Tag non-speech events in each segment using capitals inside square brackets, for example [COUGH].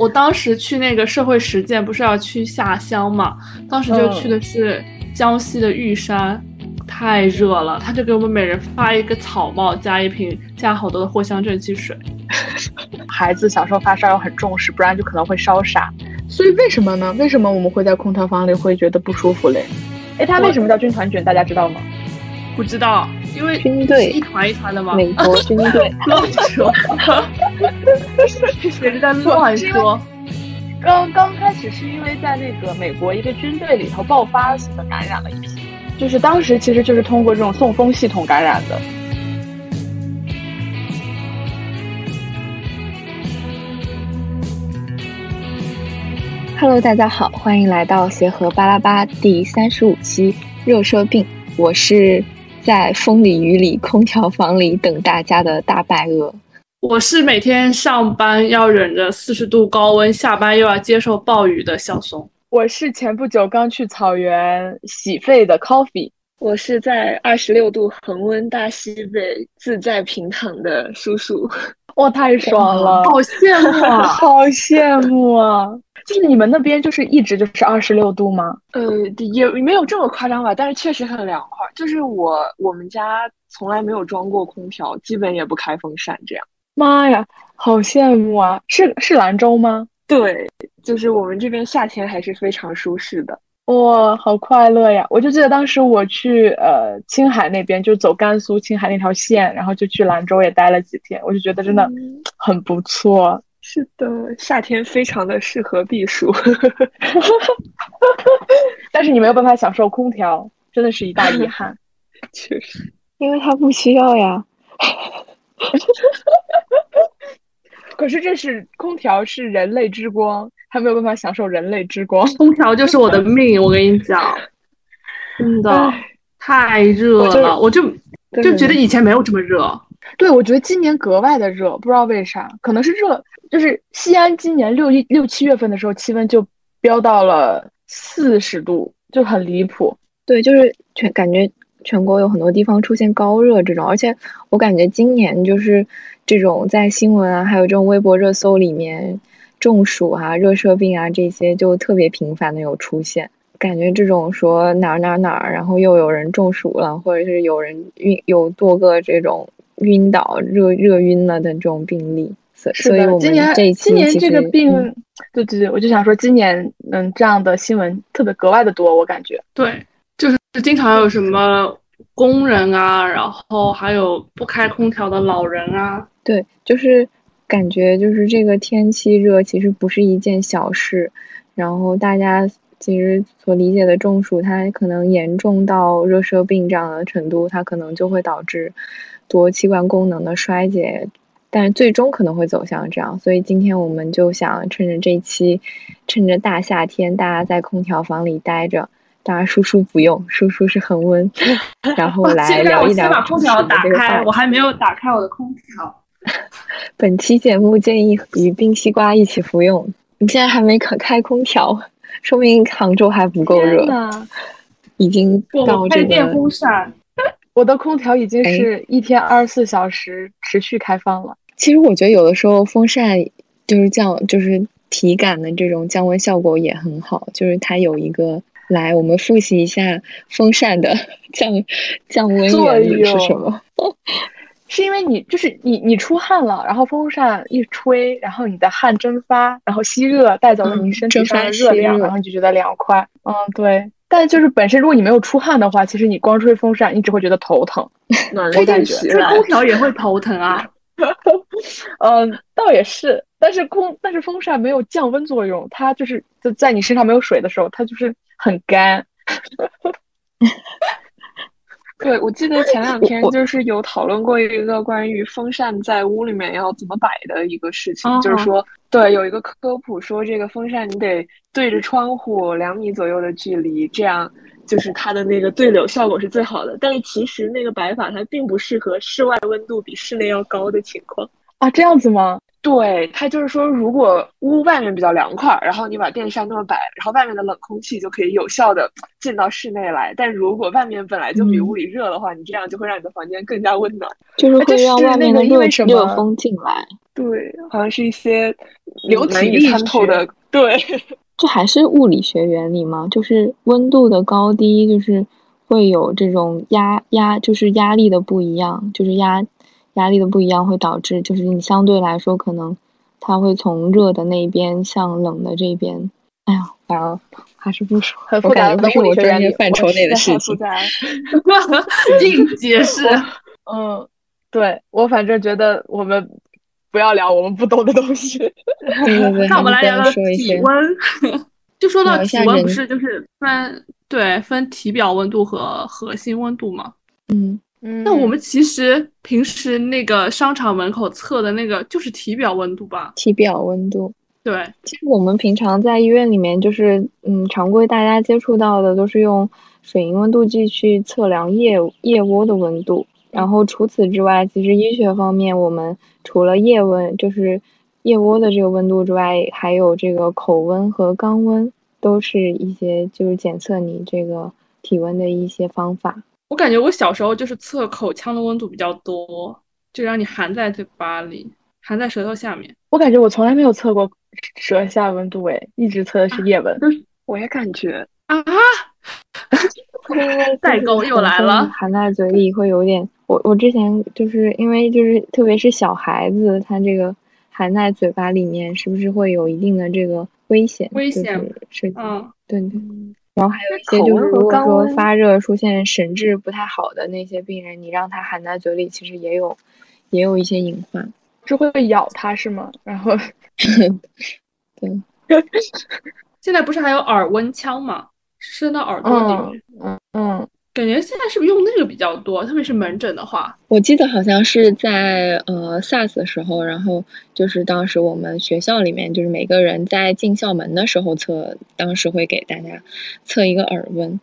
我当时去那个社会实践，不是要去下乡嘛？当时就去的是江西的玉山，太热了，他就给我们每人发一个草帽，加一瓶加好多的藿香正气水。[LAUGHS] 孩子小时候发烧要很重视，不然就可能会烧傻。所以为什么呢？为什么我们会在空调房里会觉得不舒服嘞？哎，它为什么叫军团卷？大家知道吗？不知道，因为军队一团一团的嘛。美国军队 [LAUGHS] 乱说，[LAUGHS] 谁是在乱说？刚刚开始是因为在那个美国一个军队里头爆发性的感染了一批，就是当时其实就是通过这种送风系统感染的。Hello，大家好，欢迎来到协和巴拉巴第三十五期热射病，我是。在风里雨里空调房里等大家的大白鹅，我是每天上班要忍着四十度高温，下班又要接受暴雨的小松。我是前不久刚去草原洗肺的 Coffee，我是在二十六度恒温大西北自在平躺的叔叔。哇，太爽了，好羡慕啊，[LAUGHS] 好羡慕啊！就是你们那边就是一直就是二十六度吗？呃，也没有这么夸张吧，但是确实很凉快。就是我我们家从来没有装过空调，基本也不开风扇，这样。妈呀，好羡慕啊！是是兰州吗？对，就是我们这边夏天还是非常舒适的。哇，好快乐呀！我就记得当时我去呃青海那边，就走甘肃青海那条线，然后就去兰州也待了几天，我就觉得真的很不错。是的，夏天非常的适合避暑，[LAUGHS] 但是你没有办法享受空调，真的是一大遗憾。[LAUGHS] 确实，因为它不需要呀。[LAUGHS] 可是这是空调，是人类之光，它没有办法享受人类之光。空调就是我的 [LAUGHS] 命，我跟你讲，真的太热了，我就就觉得以前没有这么热。对，我觉得今年格外的热，不知道为啥，可能是热，就是西安今年六一六七月份的时候，气温就飙到了四十度，就很离谱。对，就是全感觉全国有很多地方出现高热这种，而且我感觉今年就是这种在新闻啊，还有这种微博热搜里面，中暑啊、热射病啊这些就特别频繁的有出现，感觉这种说哪儿哪儿哪儿，然后又有人中暑了，或者是有人晕，有多个这种。晕倒、热热晕了的这种病例，所以我们今年这今年这个病，对对对，我就想说，今年嗯这样的新闻特别格外的多，我感觉。对，就是经常有什么工人啊，然后还有不开空调的老人啊。对，就是感觉就是这个天气热，其实不是一件小事。然后大家其实所理解的中暑，它可能严重到热射病这样的程度，它可能就会导致。多器官功能的衰竭，但是最终可能会走向这样，所以今天我们就想趁着这期，趁着大夏天，大家在空调房里待着，当然叔叔不用，叔叔是恒温，[LAUGHS] 然后来聊一聊。先把空调打开，我还没有打开我的空调。[LAUGHS] 本期节目建议与冰西瓜一起服用。你现在还没开开空调，说明杭州还不够热。已经到这个。电风扇。[LAUGHS] 我的空调已经是一天二十四小时持续开放了。其实我觉得有的时候风扇就是降，就是体感的这种降温效果也很好。就是它有一个，来我们复习一下风扇的 [LAUGHS] 降降温原理是什么？[LAUGHS] 是因为你就是你你出汗了，然后风扇一吹，然后你的汗蒸发，然后吸热带走了你身体上的热量，然后你就觉得凉快。嗯，对。但就是本身，如果你没有出汗的话，其实你光吹风扇，你只会觉得头疼。[LAUGHS] 我感觉吹空调也会头疼啊。嗯，倒也是，但是空但是风扇没有降温作用，它就是在在你身上没有水的时候，它就是很干。[LAUGHS] 对，我记得前两天就是有讨论过一个关于风扇在屋里面要怎么摆的一个事情，就是说，对，有一个科普说，这个风扇你得对着窗户两米左右的距离，这样就是它的那个对流效果是最好的。但是其实那个摆法它并不适合室外温度比室内要高的情况啊，这样子吗？对，它就是说，如果屋外面比较凉快，然后你把电扇那么摆，然后外面的冷空气就可以有效的进到室内来。但如果外面本来就比屋里热的话，你这样就会让你的房间更加温暖，就是会让外面的热热风进来。对，好像是一些流体力参透的。对，[LAUGHS] 这还是物理学原理吗？就是温度的高低，就是会有这种压压，就是压力的不一样，就是压压力的不一样，会导致就是你相对来说可能它会从热的那一边向冷的这边。哎呀，反正还是不说，很复杂不是我专业范畴内的事情。硬解释。嗯，对我反正觉得我们不要聊我们不懂的东西。[LAUGHS] 那 [LAUGHS] 我们来聊聊体温。[LAUGHS] 就说到体温，不是就是分对分体表温度和核心温度吗？嗯嗯。那我们其实平时那个商场门口测的那个就是体表温度吧？体表温度。对，其实我们平常在医院里面，就是嗯，常规大家接触到的都是用水银温度计去测量腋腋窝的温度。然后除此之外，其实医学方面，我们除了腋温，就是腋窝的这个温度之外，还有这个口温和肛温，都是一些就是检测你这个体温的一些方法。我感觉我小时候就是测口腔的温度比较多，就让你含在嘴巴里，含在舌头下面。我感觉我从来没有测过舌下温度，哎，一直测的是腋温。我也感觉啊。[LAUGHS] 代沟又来了，含在嘴里会有点。我我之前就是因为就是特别是小孩子，他这个含在嘴巴里面是不是会有一定的这个危险？危险是嗯，对对。然后还有一些就是如果说发热出现神志不太好的那些病人，你让他含在嘴里，其实也有也有一些隐患，是会咬他是吗？然后 [LAUGHS] 对，[LAUGHS] 现在不是还有耳温枪吗？伸到耳朵里，嗯嗯，感觉现在是不是用那个比较多？特别是门诊的话，我记得好像是在呃 SARS 的时候，然后就是当时我们学校里面，就是每个人在进校门的时候测，当时会给大家测一个耳温，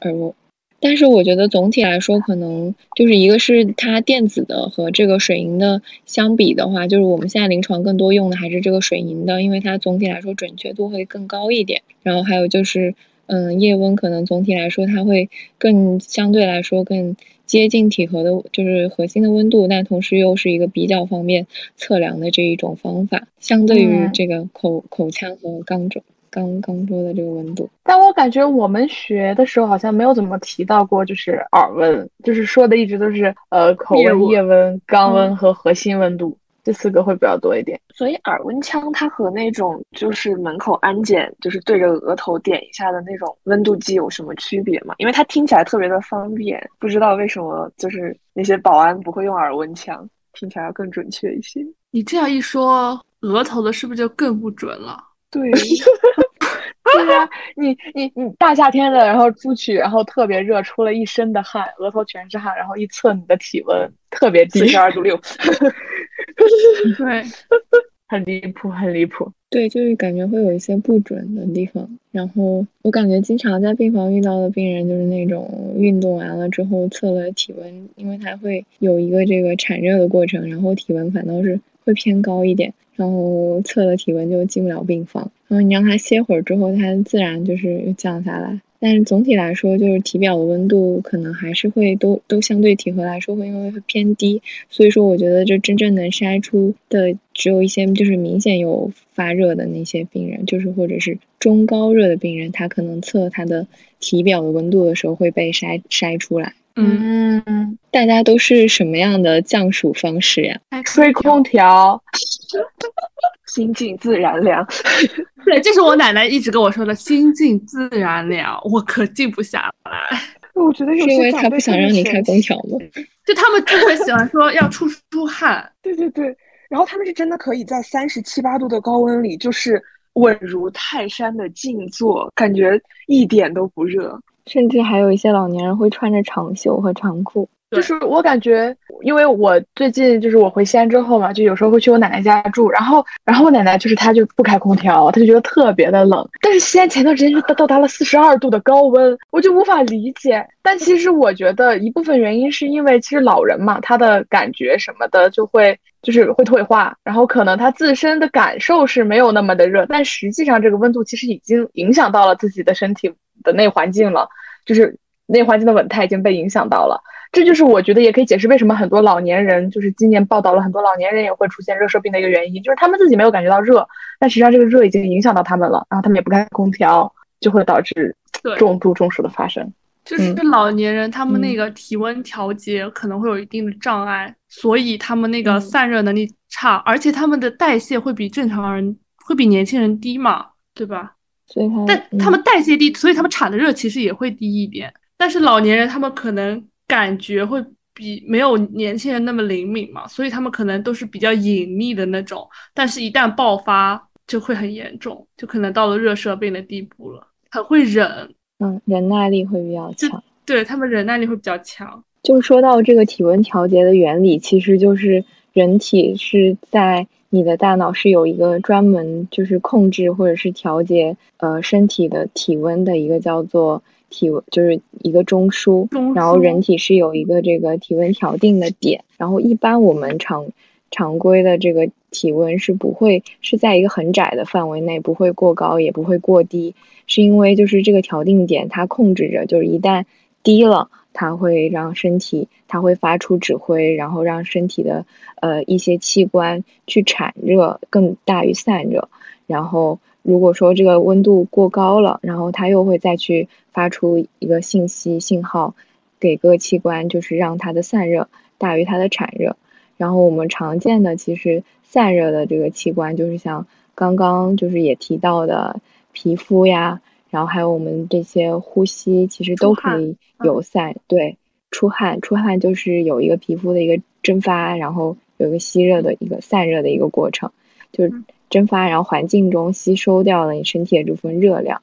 耳温。但是我觉得总体来说，可能就是一个是它电子的和这个水银的相比的话，就是我们现在临床更多用的还是这个水银的，因为它总体来说准确度会更高一点。然后还有就是。嗯，腋温可能总体来说，它会更相对来说更接近体核的，就是核心的温度，但同时又是一个比较方便测量的这一种方法，相对于这个口口腔和肛周刚刚说的这个温度。但我感觉我们学的时候好像没有怎么提到过，就是耳温，就是说的一直都是呃口温、腋温、肛温和核心温度。这四个会比较多一点，所以耳温枪它和那种就是门口安检就是对着额头点一下的那种温度计有什么区别吗？因为它听起来特别的方便，不知道为什么就是那些保安不会用耳温枪，听起来要更准确一些。你这样一说，额头的是不是就更不准了？对。[LAUGHS] 对啊，你你你大夏天的，然后出去，然后特别热，出了一身的汗，额头全是汗，然后一测你的体温特别低，四十二度六，[LAUGHS] 对，[LAUGHS] 很离谱，很离谱。对，就是感觉会有一些不准的地方。然后我感觉经常在病房遇到的病人，就是那种运动完了之后测了体温，因为他会有一个这个产热的过程，然后体温反倒是会偏高一点。然后测了体温就进不了病房，然后你让他歇会儿之后，他自然就是降下来。但是总体来说，就是体表的温度可能还是会都都相对体核来说会因为会偏低，所以说我觉得这真正能筛出的只有一些就是明显有发热的那些病人，就是或者是中高热的病人，他可能测他的体表的温度的时候会被筛筛出来。嗯，大家都是什么样的降暑方式呀？吹空调，[LAUGHS] 心静自然凉。[LAUGHS] 对，这是我奶奶一直跟我说的“心静自然凉”，我可静不下来。我觉得是因为他不想让你开空调吗？就他们特别喜欢说要出出汗。[LAUGHS] 对对对，然后他们是真的可以在三十七八度的高温里，就是稳如泰山的静坐，感觉一点都不热。甚至还有一些老年人会穿着长袖和长裤，就是我感觉，因为我最近就是我回西安之后嘛，就有时候会去我奶奶家住，然后，然后我奶奶就是她就不开空调，她就觉得特别的冷。但是西安前段时间就到到达了四十二度的高温，我就无法理解。但其实我觉得一部分原因是因为其实老人嘛，他的感觉什么的就会就是会退化，然后可能他自身的感受是没有那么的热，但实际上这个温度其实已经影响到了自己的身体。的内环境了，就是内环境的稳态已经被影响到了。这就是我觉得也可以解释为什么很多老年人，就是今年报道了很多老年人也会出现热射病的一个原因，就是他们自己没有感觉到热，但实际上这个热已经影响到他们了，然后他们也不开空调，就会导致重度中暑的发生。就是老年人他们那个体温调节可能会有一定的障碍，所以他们那个散热能力差，而且他们的代谢会比正常人会比年轻人低嘛，对吧？所以他但他们代谢低，所以他们产的热其实也会低一点。但是老年人他们可能感觉会比没有年轻人那么灵敏嘛，所以他们可能都是比较隐秘的那种，但是一旦爆发就会很严重，就可能到了热射病的地步了，很会忍。嗯，忍耐力会比较强，对他们忍耐力会比较强。就是说到这个体温调节的原理，其实就是人体是在你的大脑是有一个专门就是控制或者是调节呃身体的体温的一个叫做体温，就是一个中枢，然后人体是有一个这个体温调定的点，然后一般我们常常规的这个体温是不会是在一个很窄的范围内，不会过高也不会过低。是因为就是这个调定点，它控制着，就是一旦低了，它会让身体，它会发出指挥，然后让身体的呃一些器官去产热更大于散热。然后如果说这个温度过高了，然后它又会再去发出一个信息信号给各器官，就是让它的散热大于它的产热。然后我们常见的其实散热的这个器官，就是像刚刚就是也提到的。皮肤呀，然后还有我们这些呼吸，其实都可以有散。对，出汗，出汗就是有一个皮肤的一个蒸发，然后有一个吸热的一个散热的一个过程，就是蒸发，然后环境中吸收掉了你身体的这部分热量。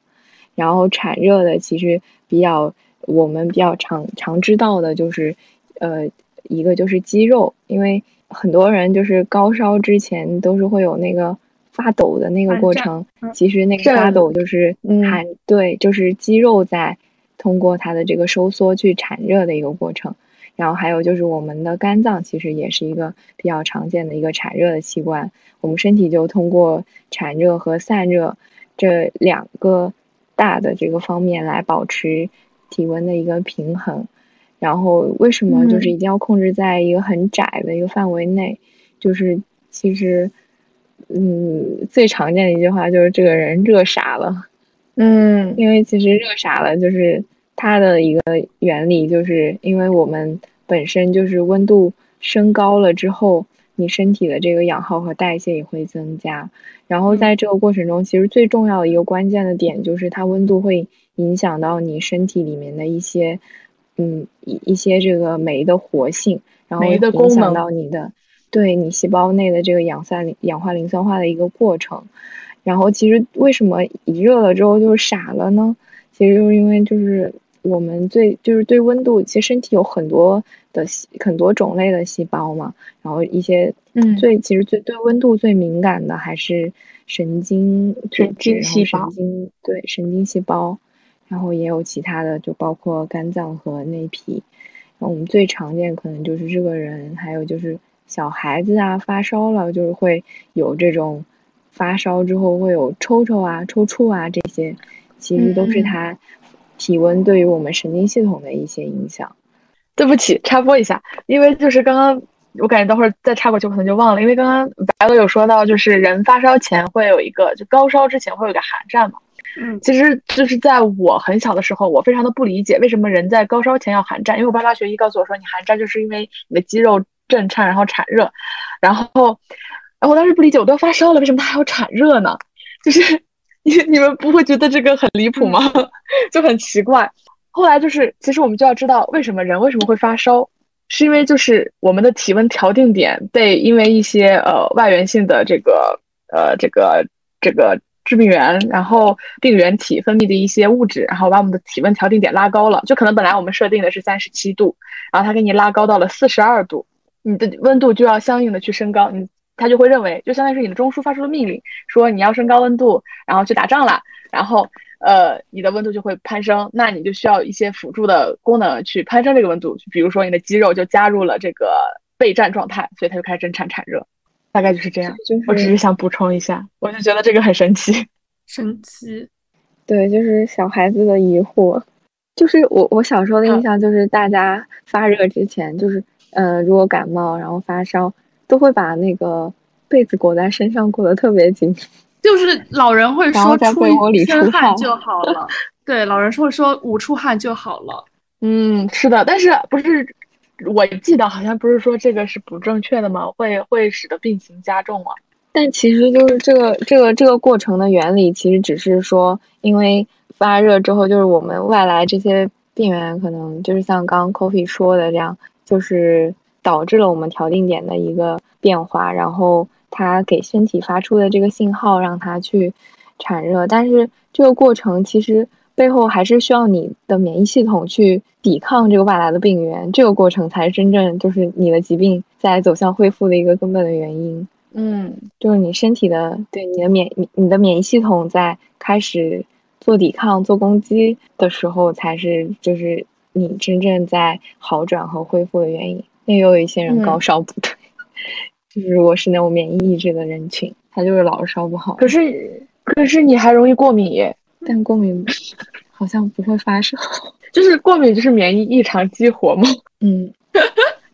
然后产热的其实比较我们比较常常知道的就是，呃，一个就是肌肉，因为很多人就是高烧之前都是会有那个。发抖的那个过程，其实那个发抖就是产对，就是肌肉在通过它的这个收缩去产热的一个过程。然后还有就是我们的肝脏其实也是一个比较常见的一个产热的器官。我们身体就通过产热和散热这两个大的这个方面来保持体温的一个平衡。然后为什么就是一定要控制在一个很窄的一个范围内？就是其实。嗯，最常见的一句话就是这个人热傻了。嗯，因为其实热傻了，就是它的一个原理，就是因为我们本身就是温度升高了之后，你身体的这个氧耗和代谢也会增加。然后在这个过程中，其实最重要的一个关键的点就是它温度会影响到你身体里面的一些，嗯，一一些这个酶的活性，然后影响到你的。对你细胞内的这个氧酸氧化磷酸化的一个过程，然后其实为什么一热了之后就傻了呢？其实就是因为就是我们最就是对温度，其实身体有很多的很多种类的细胞嘛，然后一些嗯最其实最对温度最敏感的还是神经神经细胞，神经对神经细胞，然后也有其他的，就包括肝脏和内皮。那我们最常见可能就是这个人，还有就是。小孩子啊，发烧了就是会有这种发烧之后会有抽抽啊、抽搐啊这些，其实都是他体温对于我们神经系统的一些影响。对不起，插播一下，因为就是刚刚我感觉等会儿再插过去可能就忘了，因为刚刚白鹅有说到，就是人发烧前会有一个，就高烧之前会有一个寒战嘛。嗯，其实就是在我很小的时候，我非常的不理解为什么人在高烧前要寒战，因为我爸爸学医告诉我说，你寒战就是因为你的肌肉。震颤，然后产热，然后，然后我当时不理解，我都要发烧了，为什么他还要产热呢？就是 [LAUGHS] 你你们不会觉得这个很离谱吗？[LAUGHS] 就很奇怪。后来就是，其实我们就要知道，为什么人为什么会发烧，是因为就是我们的体温调定点被因为一些呃外源性的这个呃这个这个致病源，然后病原体分泌的一些物质，然后把我们的体温调定点拉高了，就可能本来我们设定的是三十七度，然后它给你拉高到了四十二度。你的温度就要相应的去升高，你他就会认为，就相当于是你的中枢发出了命令，说你要升高温度，然后去打仗了，然后呃，你的温度就会攀升，那你就需要一些辅助的功能去攀升这个温度，比如说你的肌肉就加入了这个备战状态，所以它就开始震颤产热，大概就是这样。我只是想补充一下，我就觉得这个很神奇，[LAUGHS] 神奇，对，就是小孩子的疑惑。就是我我小时候的印象就是大家发热之前，就是呃，如果感冒然后发烧，都会把那个被子裹在身上裹得特别紧。[LAUGHS] 就是老人会说出一身汗就好了。[LAUGHS] 对，老人会说捂出汗就好了。嗯，是的，但是不是？我记得好像不是说这个是不正确的吗？会会使得病情加重啊。但其实就是这个这个这个过程的原理，其实只是说，因为发热之后，就是我们外来这些病原可能就是像刚刚 Coffee 说的这样，就是导致了我们调定点的一个变化，然后它给身体发出的这个信号让它去产热，但是这个过程其实。背后还是需要你的免疫系统去抵抗这个外来的病源，这个过程才是真正就是你的疾病在走向恢复的一个根本的原因。嗯，就是你身体的对你的免你你的免疫系统在开始做抵抗、做攻击的时候，才是就是你真正在好转和恢复的原因。也有一些人高烧不退，[LAUGHS] 就是我是那种免疫抑制的人群，他就是老是烧不好。可是可是你还容易过敏耶。但过敏 [LAUGHS] 好像不会发烧，[LAUGHS] 就是过敏就是免疫异常激活吗？嗯，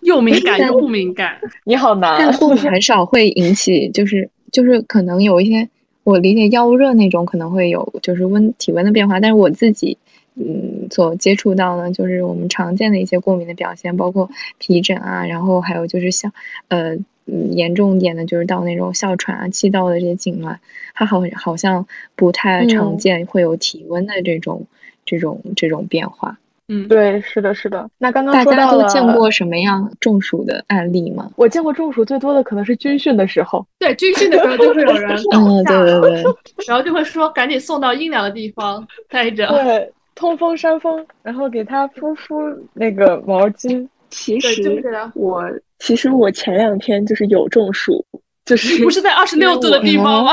又敏感又不敏感，你好难。但过敏很少会引起，就是就是可能有一些我理解药物热那种可能会有就是温体温的变化，但是我自己嗯所接触到的，就是我们常见的一些过敏的表现，包括皮疹啊，然后还有就是像呃。嗯，严重一点的就是到那种哮喘啊、气道的这些痉挛，它好好像不太常见会有体温的这种、这种、这种变化。嗯，对，是的，是的。那刚刚大家都见过什么样中暑的案例吗？我见过中暑最多的可能是军训的时候。对，军训的时候就会有人嗯，[LAUGHS] 对对对，[LAUGHS] 然后就会说赶紧送到阴凉的地方待着。对，通风扇风，然后给他敷敷那个毛巾。其实我。其实我前两天就是有中暑，就是不是在二十六度的地方吗？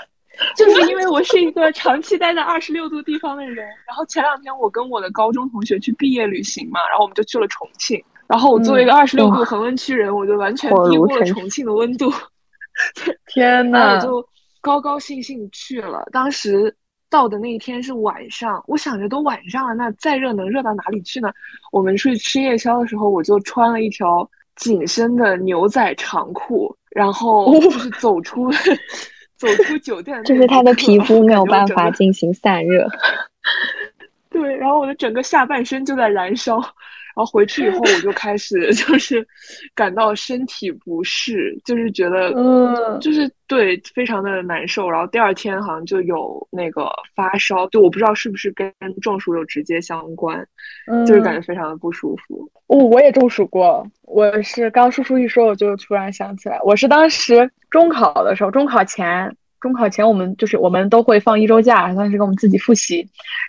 [LAUGHS] 就是因为我是一个长期待在二十六度地方的人。然后前两天我跟我的高中同学去毕业旅行嘛，然后我们就去了重庆。然后我作为一个二十六度恒温区人，我就完全低估了重庆的温度。天呐，[LAUGHS] 我就高高兴兴去了。当时到的那一天是晚上，我想着都晚上了，那再热能热到哪里去呢？我们出去吃夜宵的时候，我就穿了一条。紧身的牛仔长裤，然后就是走出 [LAUGHS] 走出酒店，就是他的皮肤没有办法进行散热。[LAUGHS] 对，然后我的整个下半身就在燃烧。然后回去以后，我就开始 [LAUGHS] 就是感到身体不适，就是觉得嗯，就是对，非常的难受。然后第二天好像就有那个发烧，就我不知道是不是跟中暑有直接相关，就是感觉非常的不舒服。哦，我也中暑过，我是刚叔叔一说，我就突然想起来，我是当时中考的时候，中考前。中考前，我们就是我们都会放一周假，算是给我们自己复习。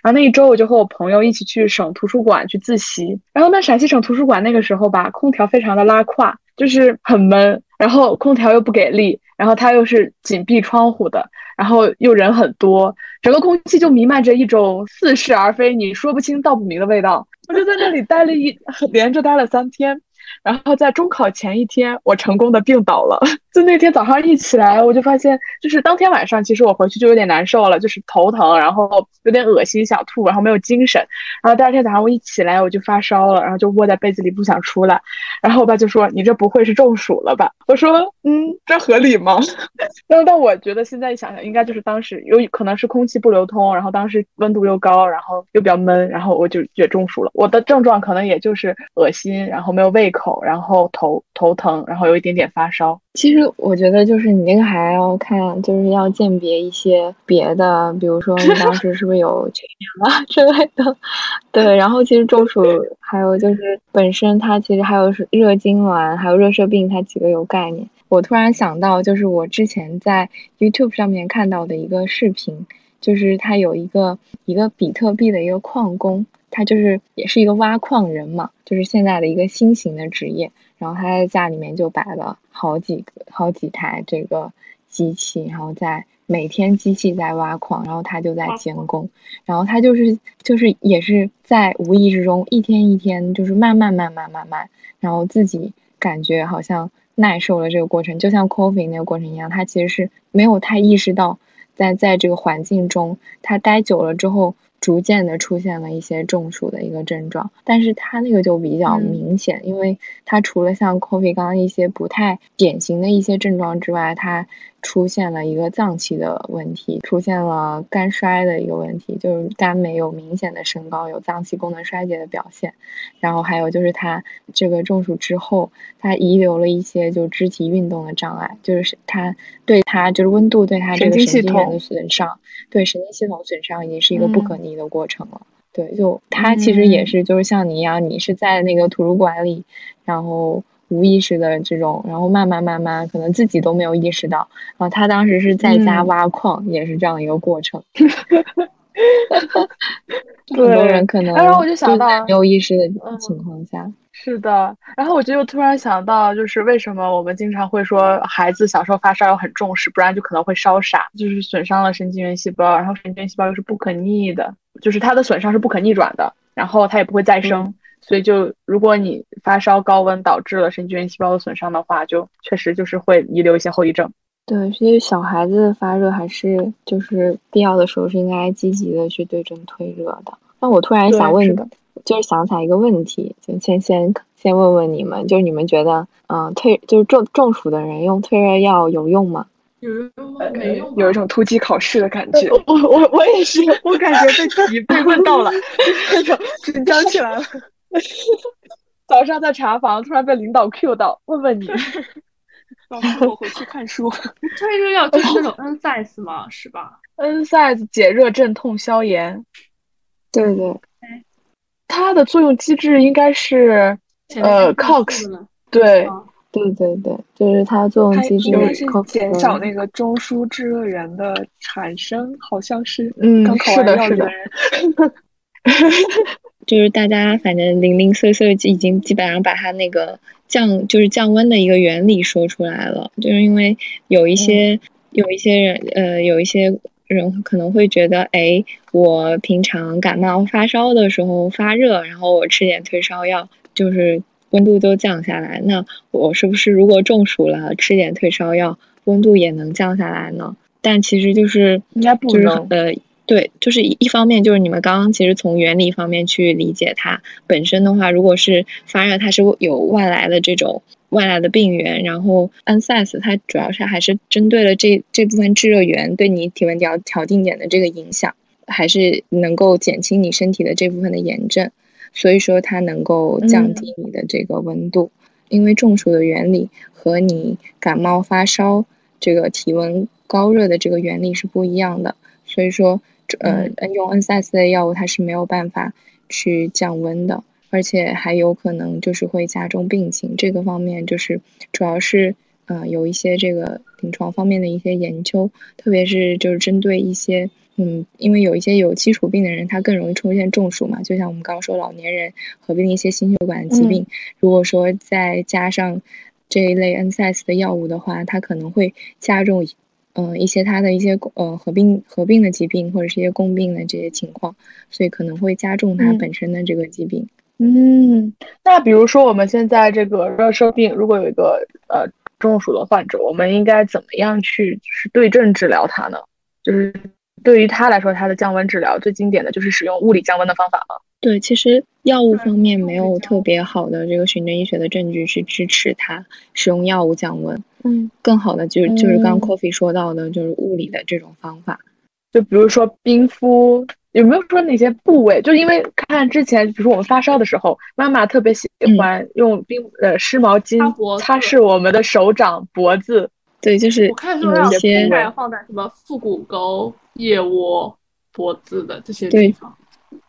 然后那一周，我就和我朋友一起去省图书馆去自习。然后那陕西省图书馆那个时候吧，空调非常的拉胯，就是很闷，然后空调又不给力，然后它又是紧闭窗户的，然后又人很多，整个空气就弥漫着一种似是而非、你说不清道不明的味道。我就在那里待了一连着待了三天。然后在中考前一天，我成功的病倒了。就那天早上一起来，我就发现，就是当天晚上，其实我回去就有点难受了，就是头疼，然后有点恶心，想吐，然后没有精神。然后第二天早上我一起来，我就发烧了，然后就窝在被子里不想出来。然后我爸就说：“你这不会是中暑了吧？”我说：“嗯，这合理吗？” [LAUGHS] 但但我觉得现在想想，应该就是当时有可能是空气不流通，然后当时温度又高，然后又比较闷，然后我就也中暑了。我的症状可能也就是恶心，然后没有胃口，然后头头疼，然后有一点点发烧。其实我觉得，就是你那个还要看，就是要鉴别一些别的，比如说你当时是不是有 [LAUGHS] 缺氧啊之类的。对，然后其实中暑还有就是本身它其实还有是热痉挛，还有热射病，它几个有概念。我突然想到，就是我之前在 YouTube 上面看到的一个视频，就是它有一个一个比特币的一个矿工，他就是也是一个挖矿人嘛，就是现在的一个新型的职业。然后他在家里面就摆了好几个、好几台这个机器，然后在每天机器在挖矿，然后他就在监工，然后他就是就是也是在无意之中一天一天就是慢慢慢慢慢慢，然后自己感觉好像耐受了这个过程，就像 coffee 那个过程一样，他其实是没有太意识到在在这个环境中他待久了之后。逐渐的出现了一些中暑的一个症状，但是他那个就比较明显，因为他除了像 Coffee 刚刚一些不太典型的一些症状之外，他出现了一个脏器的问题，出现了肝衰的一个问题，就是肝没有明显的升高，有脏器功能衰竭的表现。然后还有就是他这个中暑之后，他遗留了一些就肢体运动的障碍，就是他对他就是温度对他这个神经元的损伤，对神经系统损伤已经是一个不可逆的过程了。对，就他其实也是就是像你一样，你是在那个图书馆里，然后。无意识的这种，然后慢慢慢慢，可能自己都没有意识到。然后他当时是在家挖矿，也是这样一个过程。[LAUGHS] 很多人可能，然后我就想到没有意识的情况下，是的。然后我就突然想到，就是为什么我们经常会说孩子小时候发烧要很重视，不然就可能会烧傻，就是损伤了神经元细胞，然后神经元细胞又是不可逆的，就是它的损伤是不可逆转的，然后它也不会再生。所以，就如果你发烧、高温导致了神经元细胞的损伤的话，就确实就是会遗留一些后遗症。对，所以小孩子发热还是就是必要的时候是应该积极的去对症退热的。那我突然想问，就是想起来一个问题，就先先先问问你们，就是你们觉得，嗯，退就是中中暑的人用退热药有用吗？有用吗？没用。有一种突击考试的感觉。我我我也是，[LAUGHS] 我感觉被题被问到了，[LAUGHS] 那种紧张起来了。[LAUGHS] 早上在查房，突然被领导 Q 到，问问你，老师，我回去看书。[LAUGHS] 退热药就是那种 N size 吗？是吧？N size 解热镇痛消炎。对对。它的作用机制应该是呃 COX。对对对对，就是它作用机制是减少那个中枢制热源的产生，好像是。嗯，是的，是的。就是大家反正零零碎碎已经基本上把它那个降就是降温的一个原理说出来了，就是因为有一些有一些人呃有一些人可能会觉得，哎，我平常感冒发烧的时候发热，然后我吃点退烧药，就是温度都降下来，那我是不是如果中暑了吃点退烧药，温度也能降下来呢？但其实就是应该不能呃。对，就是一一方面，就是你们刚刚其实从原理方面去理解它本身的话，如果是发热，它是有外来的这种外来的病源，然后 NSAID 它主要是还是针对了这这部分制热源对你体温调调定点的这个影响，还是能够减轻你身体的这部分的炎症，所以说它能够降低你的这个温度，因为中暑的原理和你感冒发烧这个体温高热的这个原理是不一样的，所以说。呃，用 NSAID 的药物它是没有办法去降温的，而且还有可能就是会加重病情。这个方面就是主要是呃有一些这个临床方面的一些研究，特别是就是针对一些嗯，因为有一些有基础病的人，他更容易出现中暑嘛。就像我们刚刚说，老年人合并一些心血管疾病，如果说再加上这一类 NSAID 的药物的话，它可能会加重。嗯，一些他的一些呃合并合并的疾病或者是一些共病的这些情况，所以可能会加重他本身的这个疾病。嗯，那比如说我们现在这个热射病，如果有一个呃中暑的患者，我们应该怎么样去是对症治疗他呢？就是对于他来说，他的降温治疗最经典的就是使用物理降温的方法吗？对，其实药物方面没有特别好的这个循证医学的证据去支持它使用药物降温。嗯，更好的就是就是刚 Coffee 说到的，就是物理的这种方法。就比如说冰敷，有没有说哪些部位？就因为看之前，比如说我们发烧的时候，妈妈特别喜欢用冰呃湿毛巾擦拭我们的手掌、脖子。对，就是我看说一些放在什么腹股沟、腋窝、脖子的这些地方。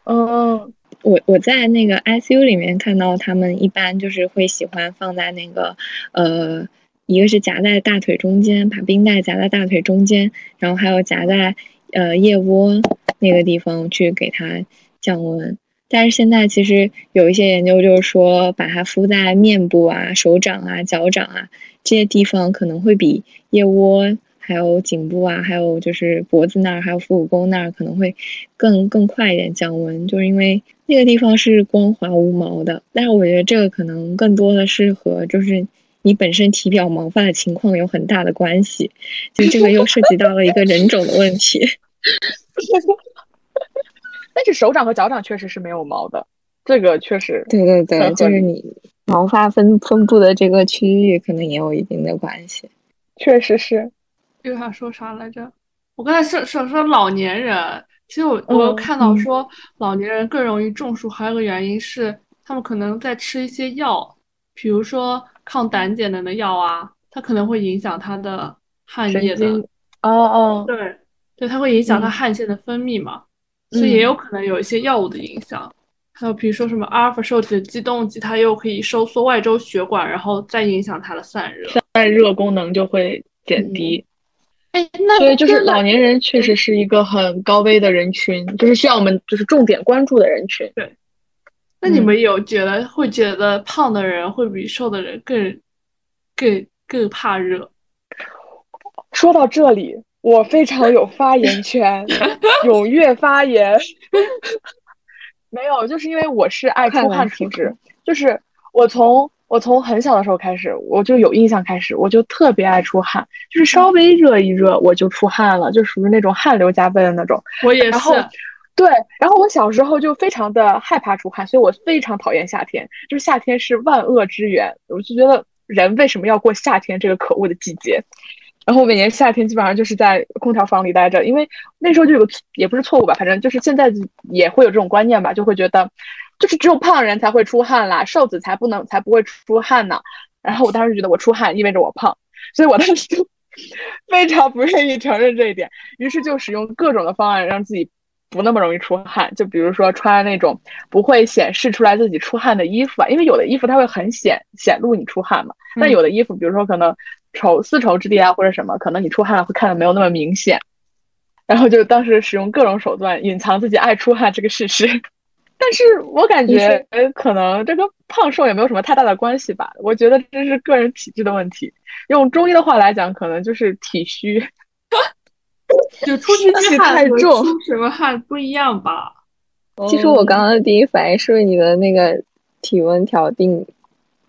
嗯。我我在那个 ICU 里面看到他们一般就是会喜欢放在那个呃，一个是夹在大腿中间，把冰袋夹在大腿中间，然后还有夹在呃腋窝那个地方去给它降温。但是现在其实有一些研究就是说，把它敷在面部啊、手掌啊、脚掌啊这些地方，可能会比腋窝。还有颈部啊，还有就是脖子那儿，还有腹股沟那儿，可能会更更快一点降温，就是因为那个地方是光滑无毛的。但是我觉得这个可能更多的是和就是你本身体表毛发的情况有很大的关系，就这个又涉及到了一个人种的问题。但是手掌和脚掌确实是没有毛的，这个确实。对对对，就是你毛发分分布的这个区域可能也有一定的关系。确实是。又想说啥来着？我刚才说说说老年人，其实我我看到说老年人更容易中暑，还有个原因是他们可能在吃一些药，比如说抗胆碱能的药啊，它可能会影响他的汗液的。哦哦，对对，它会影响他汗腺的分泌嘛，所以也有可能有一些药物的影响。还有比如说什么阿尔法受体的激动剂，它又可以收缩外周血管，然后再影响它的散热，散热功能就会减低。哎，那所以就是老年人确实是一个很高危的人群，就是需要我们就是重点关注的人群。对，那你们有觉得会觉得胖的人会比瘦的人更更更怕热？[LAUGHS] 说到这里，我非常有发言权，踊跃发言。[LAUGHS] 没有，就是因为我是爱出汗体质，就是我从我从很小的时候开始，我就有印象开始，我就特别爱出汗，就是稍微热一热我就出汗了，就属于那种汗流浃背的那种。我也是。对，然后我小时候就非常的害怕出汗，所以我非常讨厌夏天，就是夏天是万恶之源，我就觉得人为什么要过夏天这个可恶的季节？然后每年夏天基本上就是在空调房里待着，因为那时候就有个也不是错误吧，反正就是现在也会有这种观念吧，就会觉得就是只有胖人才会出汗啦，瘦子才不能才不会出汗呢。然后我当时觉得我出汗意味着我胖，所以我当时就 [LAUGHS] 非常不愿意承认这一点，于是就使用各种的方案让自己不那么容易出汗，就比如说穿那种不会显示出来自己出汗的衣服啊，因为有的衣服它会很显显露你出汗嘛，但有的衣服比如说可能。绸丝绸之地啊，或者什么，可能你出汗了会看的没有那么明显，然后就当时使用各种手段隐藏自己爱出汗这个事实。但是我感觉可能这跟胖瘦也没有什么太大的关系吧，我觉得这是个人体质的问题。用中医的话来讲，可能就是体虚，[LAUGHS] 就出气太重，什么汗不一样吧。其实我刚刚的第一反应是你的那个体温调定。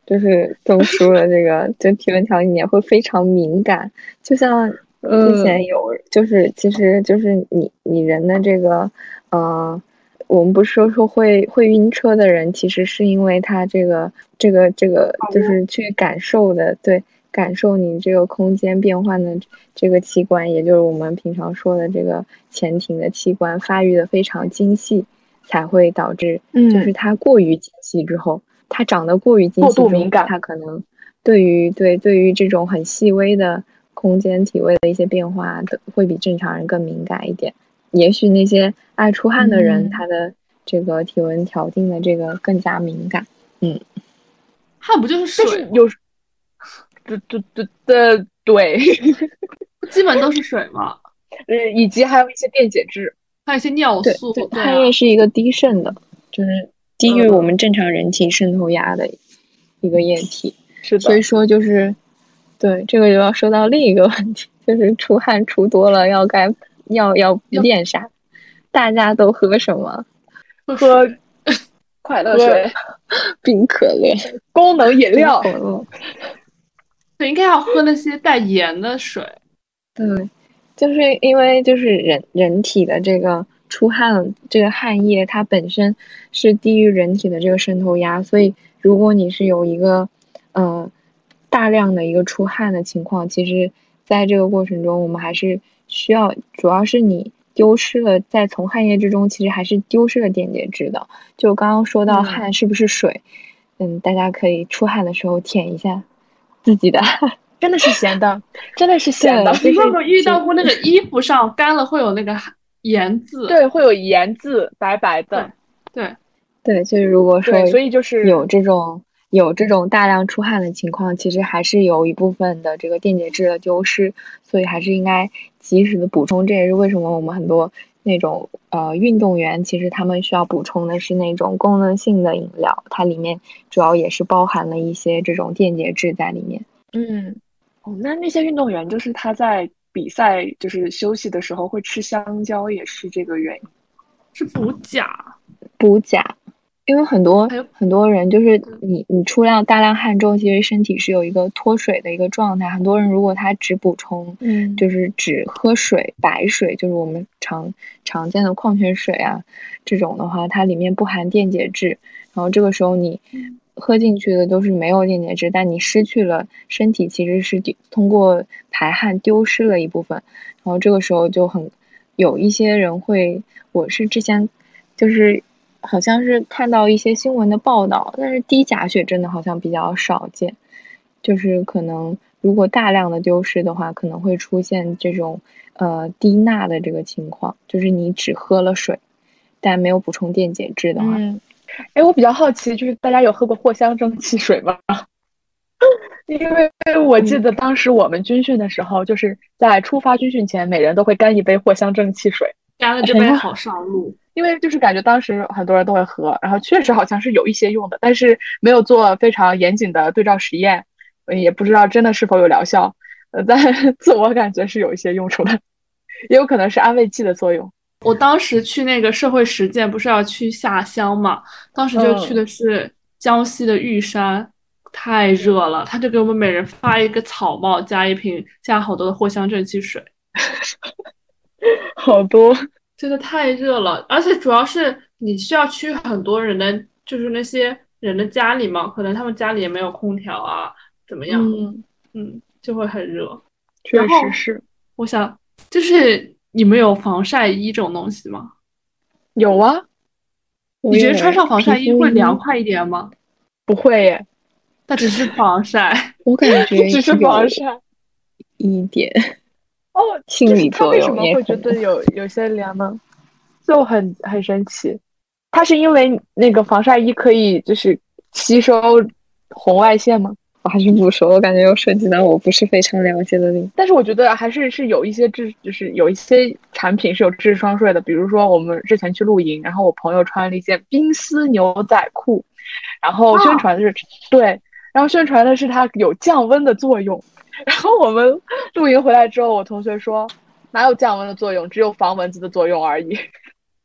就是中 [LAUGHS] 枢的，这个就体温调节会非常敏感，就像之前有，就是其实就是你你人的这个，呃，我们不是说说会会晕车的人，其实是因为他这个这个这个就是去感受的，对，感受你这个空间变换的这个器官，也就是我们平常说的这个前庭的器官发育的非常精细，才会导致，就是它过于精细之后。它长得过于精细，敏感，它可能对于对对于这种很细微的空间体位的一些变化的，会比正常人更敏感一点。也许那些爱出汗的人，他的这个体温调定的这个更加敏感。嗯，汗不就是水？有，对对对对对，[LAUGHS] 基本都是水嘛。嗯，[LAUGHS] 以及还有一些电解质，还有一些尿素。汗液是一个低渗的，就是。低于我们正常人体渗透压的一个液体，是的。所以说就是，对这个就要说到另一个问题，就是出汗出多了要该要要练啥？大家都喝什么？喝 [LAUGHS] 快乐水、冰可乐、[LAUGHS] 功能饮料。对，应该要喝那些带盐的水。对，就是因为就是人人体的这个。出汗，这个汗液它本身是低于人体的这个渗透压，所以如果你是有一个，呃，大量的一个出汗的情况，其实在这个过程中，我们还是需要，主要是你丢失了，在从汗液之中，其实还是丢失了电解质的。就刚刚说到汗是不是水，嗯，大家可以出汗的时候舔一下自己的汗，[LAUGHS] 真的是咸的，真的是咸的。你有没有遇到过那个衣服上干了会有那个汗？盐渍对，会有盐渍，白白的。对，对，就是如果说，所以就是有这种有这种大量出汗的情况，其实还是有一部分的这个电解质的丢失，所以还是应该及时的补充。这也是为什么我们很多那种呃运动员，其实他们需要补充的是那种功能性的饮料，它里面主要也是包含了一些这种电解质在里面。嗯，哦，那那些运动员就是他在。比赛就是休息的时候会吃香蕉，也是这个原因，是补钾，补钾。因为很多很多人就是你你出量大量汗之后，其实身体是有一个脱水的一个状态。很多人如果他只补充，嗯，就是只喝水白水，就是我们常常见的矿泉水啊，这种的话，它里面不含电解质。然后这个时候你喝进去的都是没有电解质，但你失去了身体其实是通过排汗丢失了一部分。然后这个时候就很有一些人会，我是之前就是。好像是看到一些新闻的报道，但是低钾血真的好像比较少见，就是可能如果大量的丢失的话，可能会出现这种呃低钠的这个情况，就是你只喝了水，但没有补充电解质的话。嗯，哎，我比较好奇，就是大家有喝过藿香正气水吗？[LAUGHS] 因为我记得当时我们军训的时候，就是在出发军训前，每人都会干一杯藿香正气水，干了这杯好上路。因为就是感觉当时很多人都会喝，然后确实好像是有一些用的，但是没有做非常严谨的对照实验，也不知道真的是否有疗效。呃，但 [LAUGHS] 自我感觉是有一些用处的，也有可能是安慰剂的作用。我当时去那个社会实践，不是要去下乡嘛？当时就去的是江西的玉山，太热了，他就给我们每人发一个草帽，加一瓶加好多的藿香正气水，[LAUGHS] 好多。真的太热了，而且主要是你需要去很多人的，就是那些人的家里嘛，可能他们家里也没有空调啊，怎么样？嗯嗯，就会很热。确实是。我想，就是你们有防晒衣这种东西吗？有啊。你觉得穿上防晒衣会凉快一点吗？不会耶，它只是防晒。我感觉 [LAUGHS] 只是防晒一点。哦，心理作用。他为什么会觉得有有些凉呢？就很很神奇。它是因为那个防晒衣可以就是吸收红外线吗？我还是不说，我感觉又涉及到我不是非常了解的领域。但是我觉得还是是有一些智，就是有一些产品是有智商税的。比如说我们之前去露营，然后我朋友穿了一件冰丝牛仔裤，然后宣传的是对，然后宣传的是它有降温的作用。然后我们露营回来之后，我同学说，哪有降温的作用，只有防蚊子的作用而已，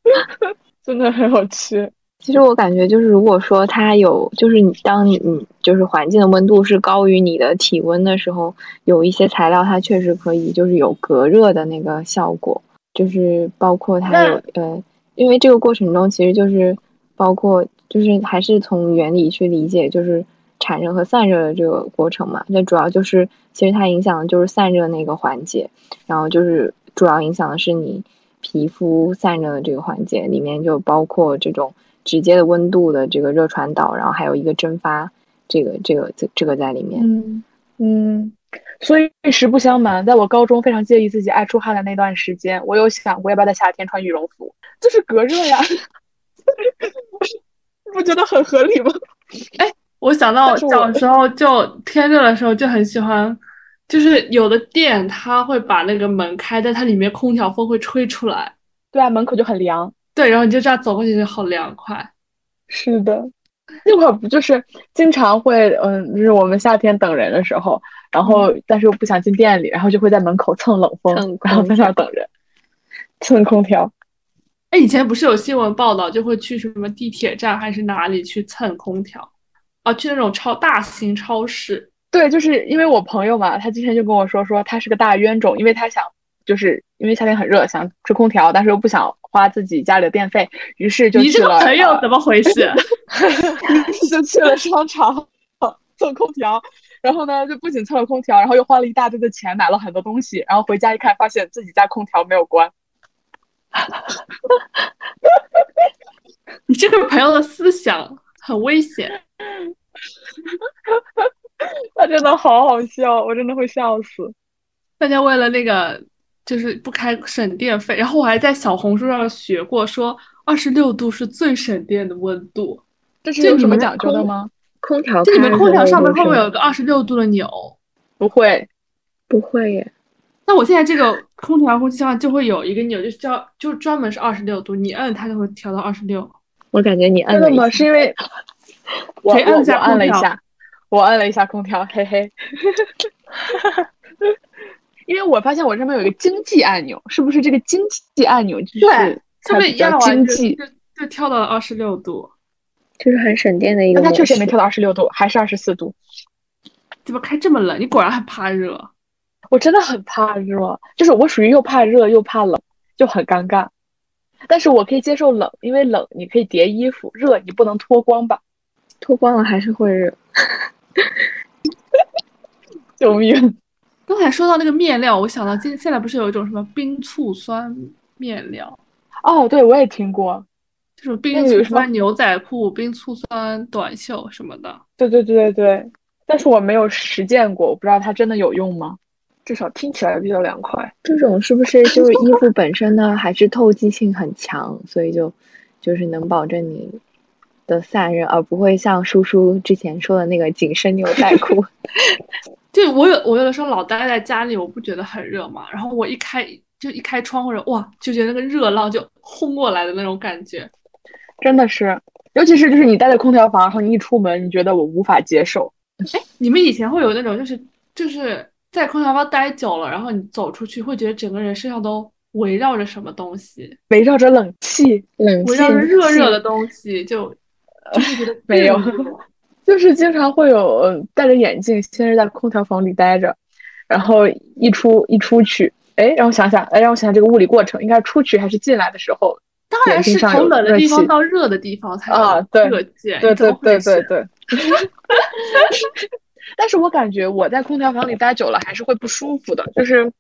[LAUGHS] 真的很有趣。其实我感觉就是，如果说它有，就是你当你你就是环境的温度是高于你的体温的时候，有一些材料它确实可以就是有隔热的那个效果，就是包括它有呃，因为这个过程中其实就是包括就是还是从原理去理解，就是产热和散热的这个过程嘛，那主要就是。其实它影响的就是散热那个环节，然后就是主要影响的是你皮肤散热的这个环节，里面就包括这种直接的温度的这个热传导，然后还有一个蒸发，这个这个这这个在里面。嗯嗯，所以实不相瞒，在我高中非常介意自己爱出汗的那段时间，我有想过要不要在夏天穿羽绒服，就是隔热呀，[LAUGHS] 不觉得很合理吗？[LAUGHS] 哎。我想到小时候就天热的时候就很喜欢，就是有的店他会把那个门开，但它里面空调风会吹出来，对啊，门口就很凉，对，然后你就这样走过去就好凉快。是的，那会儿不就是经常会，嗯，就是我们夏天等人的时候，然后但是又不想进店里，然后就会在门口蹭冷风，然后在那等人，蹭空调。哎，以前不是有新闻报道，就会去什么地铁站还是哪里去蹭空调？啊，去那种超大型超市，对，就是因为我朋友嘛，他之前就跟我说，说他是个大冤种，因为他想，就是因为夏天很热，想吹空调，但是又不想花自己家里的电费，于是就去了。你这个朋友怎么回事？[LAUGHS] 就去了商场蹭空调，然后呢，就不仅蹭了空调，然后又花了一大堆的钱买了很多东西，然后回家一看，发现自己家空调没有关。[LAUGHS] 你这个朋友的思想很危险。[LAUGHS] 他真的好好笑，我真的会笑死。大家为了那个就是不开省电费，然后我还在小红书上学过，说二十六度是最省电的温度。这是有什么讲究的吗？空调，就你们空调上面会不会有一个二十六度的钮？不会，不会耶。那我现在这个空调空气上就会有一个钮，就是叫就专门是二十六度，你摁它就会调到二十六。我感觉你摁了吗？是因为。我我我按了一下，[LAUGHS] 我按了一下空调，嘿嘿。因为我发现我这边有一个经济按钮，是不是这个经济按钮就是上面比较经济？就跳到了二十六度。就是很省电的一个。那它确实没跳到二十六度，还是二十四度。怎么开这么冷？你果然很怕热。我真的很怕热，就是我属于又怕热又怕冷，就很尴尬。但是我可以接受冷，因为冷你可以叠衣服，热你不能脱光吧？脱光了还是会热。[LAUGHS] 救命！刚才说到那个面料，我想到现现在不是有一种什么冰醋酸面料？哦，对，我也听过，就是冰醋酸牛仔裤、冰醋酸短袖什么的。对对对对对，但是我没有实践过，我不知道它真的有用吗？至少听起来比较凉快。这种是不是 [LAUGHS] 就是衣服本身呢？还是透气性很强，所以就就是能保证你的散热，而不会像叔叔之前说的那个紧身牛仔裤。[LAUGHS] 就我有我有的时候老待在家里，我不觉得很热嘛。然后我一开就一开窗或者哇，就觉得那个热浪就轰过来的那种感觉，真的是。尤其是就是你待在空调房，然后你一出门，你觉得我无法接受。哎，你们以前会有那种就是就是在空调房待久了，然后你走出去会觉得整个人身上都围绕着什么东西，围绕着冷气，冷围绕着热热的东西，就就会觉得没有。[LAUGHS] 就是经常会有戴着眼镜，先是在空调房里待着，然后一出一出去，哎，让我想想，哎，让我想想这个物理过程，应该出去还是进来的时候？当然是从冷的地方到热的地方才啊，对，对对对对对对。[LAUGHS] 但是我感觉我在空调房里待久了还是会不舒服的，就是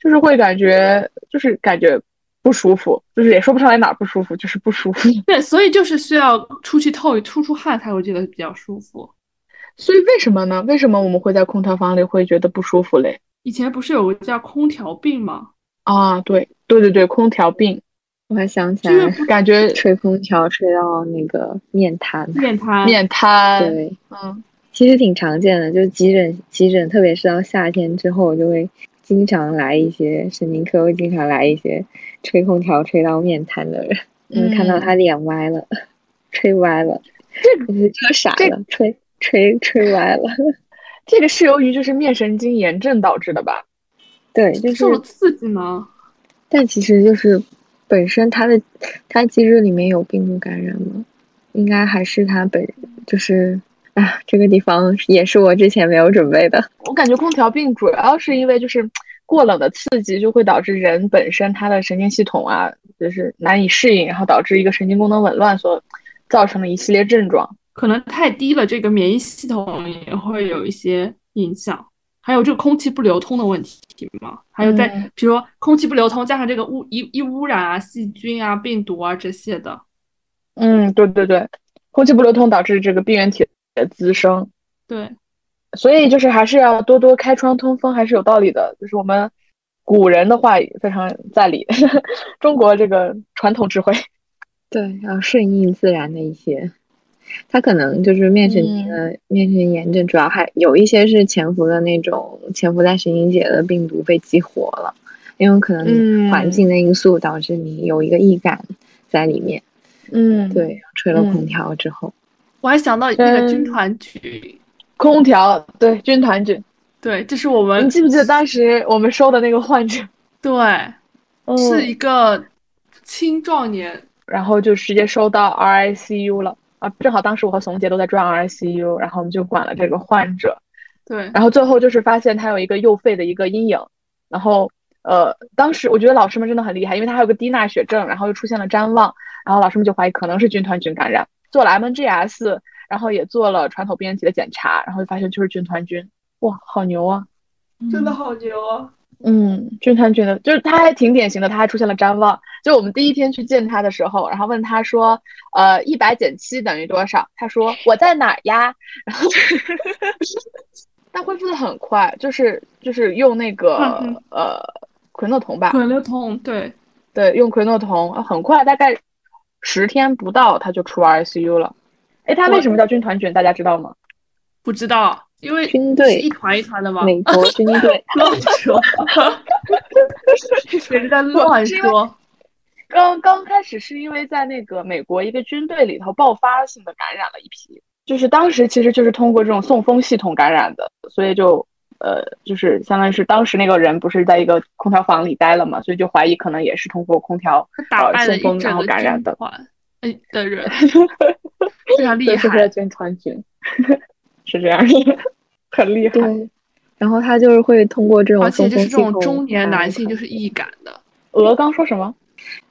就是会感觉就是感觉。不舒服，就是也说不上来哪不舒服，就是不舒服。[LAUGHS] 对，所以就是需要出去透一出出汗才会觉得比较舒服。所以为什么呢？为什么我们会在空调房里会觉得不舒服嘞？以前不是有个叫空调病吗？啊，对对对对，空调病。我还想起来，感觉吹空调吹到那个面瘫。面瘫。面瘫。对，嗯，其实挺常见的，就是急诊急诊，特别是到夏天之后，就会经常来一些神经科，会经常来一些。吹空调吹到面瘫的人，[LAUGHS] 嗯，看到他脸歪了，吹歪了，这个车傻了，吹吹吹歪了。[LAUGHS] 这个是由于就是面神经炎症导致的吧？对，就是受了刺激吗？但其实就是本身他的他机制里面有病毒感染吗？应该还是他本就是啊，这个地方也是我之前没有准备的。我感觉空调病主要是因为就是。过冷的刺激就会导致人本身他的神经系统啊，就是难以适应，然后导致一个神经功能紊乱，所造成的一系列症状。可能太低了，这个免疫系统也会有一些影响。还有这个空气不流通的问题嘛？还有在比如说空气不流通，加上这个污一一污染啊，细菌啊、病毒啊这些的。嗯，对对对，空气不流通导致这个病原体的滋生。对。所以就是还是要多多开窗通风，还是有道理的。就是我们古人的话非常在理，[LAUGHS] 中国这个传统智慧。对，要顺应自然的一些。它可能就是面神经的面神经炎症，主要还有一些是潜伏的那种潜伏在神经节的病毒被激活了，因为可能环境的因素导致你有一个易感在里面。嗯，对，吹了空调之后，我还想到那个军团局。空调对军团菌，对，这是我们。你记不记得当时我们收的那个患者？[LAUGHS] 对，是一个青壮年，然后就直接收到 RICU 了啊！正好当时我和怂姐都在转 RICU，然后我们就管了这个患者。对，然后最后就是发现他有一个右肺的一个阴影，然后呃，当时我觉得老师们真的很厉害，因为他还有个低钠血症，然后又出现了谵妄，然后老师们就怀疑可能是军团菌感染，做了 MNGS。然后也做了传统病原体的检查，然后就发现就是军团菌，哇，好牛啊！真的好牛啊！嗯，军团菌的，就是他还挺典型的，他还出现了谵妄。就我们第一天去见他的时候，然后问他说，呃，一百减七等于多少？他说我在哪呀？然后，但 [LAUGHS] 恢复的很快，就是就是用那个呃奎诺酮吧，奎诺酮，对对，用奎诺酮，很快，大概十天不到他就出 ICU 了。哎，他为什么叫军团卷？大家知道吗？不知道，因为军队一团一团的吗？美国军队 [LAUGHS] 乱说，谁在 [LAUGHS] 乱说？刚刚开始是因为在那个美国一个军队里头爆发性的感染了一批，就是当时其实就是通过这种送风系统感染的，所以就呃，就是相当于是当时那个人不是在一个空调房里待了嘛，所以就怀疑可能也是通过空调呃送风然后感染的。哎的人。[LAUGHS] 非常厉害，是军团军，[LAUGHS] 是这样的，很厉害。对，然后他就是会通过这种，而且就是这种中年男性就是易感的。鹅刚说什么？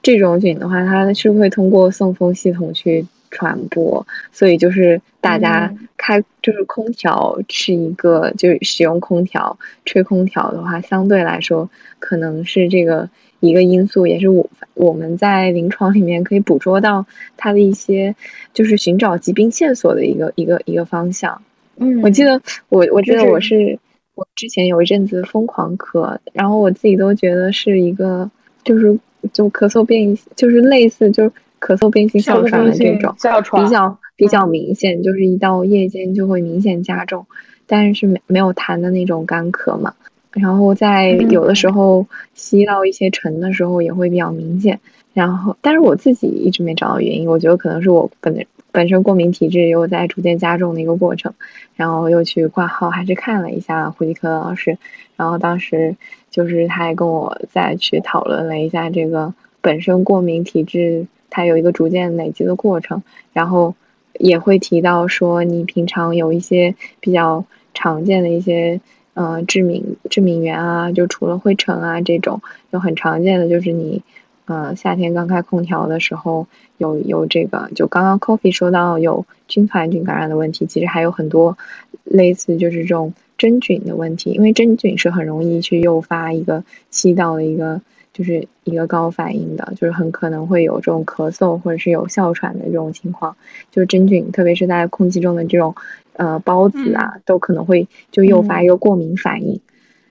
这种菌的话，它是会通过送风系统去传播，所以就是大家开就是空调是一个，就是使用空调吹空调的话，相对来说可能是这个一个因素，也是我我们在临床里面可以捕捉到它的一些就是寻找疾病线索的一个一个一个方向。嗯，我记得我我记得我是我之前有一阵子疯狂咳，然后我自己都觉得是一个就是。就咳嗽变，就是类似，就是咳嗽变性哮喘的这种，比较比较明显，就是一到夜间就会明显加重，但是没没有痰的那种干咳嘛。然后在有的时候吸到一些尘的时候也会比较明显。然后，但是我自己一直没找到原因，我觉得可能是我本本身过敏体质又在逐渐加重的一个过程。然后又去挂号，还是看了一下呼吸科的老师，然后当时。就是他还跟我再去讨论了一下这个本身过敏体质，它有一个逐渐累积的过程，然后也会提到说你平常有一些比较常见的一些呃致敏致敏源啊，就除了灰尘啊这种，有很常见的就是你呃夏天刚开空调的时候有有这个，就刚刚 Coffee 说到有菌团菌感染的问题，其实还有很多类似就是这种。真菌的问题，因为真菌是很容易去诱发一个气道的一个，就是一个高反应的，就是很可能会有这种咳嗽或者是有哮喘的这种情况。就是真菌，特别是在空气中的这种，呃，孢子啊，都可能会就诱发一个过敏反应。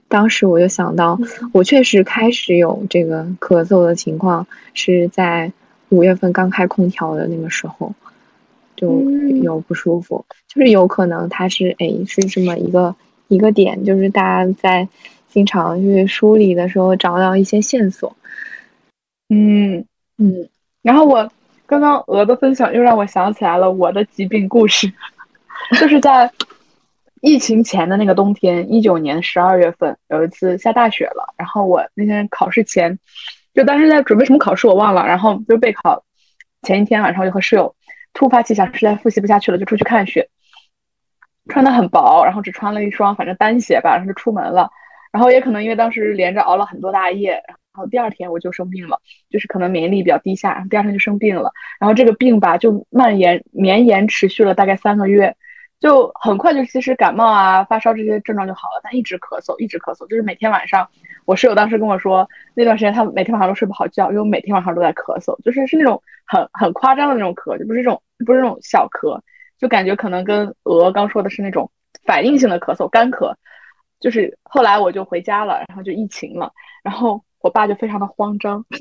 当时我就想到，我确实开始有这个咳嗽的情况，是在五月份刚开空调的那个时候，就有不舒服，就是有可能它是哎是这么一个。一个点就是大家在经常去梳理的时候找到一些线索，嗯嗯。然后我刚刚鹅的分享又让我想起来了我的疾病故事，就是在疫情前的那个冬天，一九年十二月份有一次下大雪了，然后我那天考试前，就当时在准备什么考试我忘了，然后就备考前一天晚上就和室友突发奇想，实在复习不下去了，就出去看雪。穿的很薄，然后只穿了一双反正单鞋吧，然后就出门了。然后也可能因为当时连着熬了很多大夜，然后第二天我就生病了，就是可能免疫力比较低下，然后第二天就生病了。然后这个病吧就蔓延绵延持续了大概三个月，就很快就其实感冒啊发烧这些症状就好了，但一直咳嗽，一直咳嗽，就是每天晚上我室友当时跟我说，那段时间他每天晚上都睡不好觉，因为我每天晚上都在咳嗽，就是是那种很很夸张的那种咳，就不是这种不是那种小咳。就感觉可能跟鹅刚说的是那种反应性的咳嗽，干咳。就是后来我就回家了，然后就疫情了，然后我爸就非常的慌张，[LAUGHS]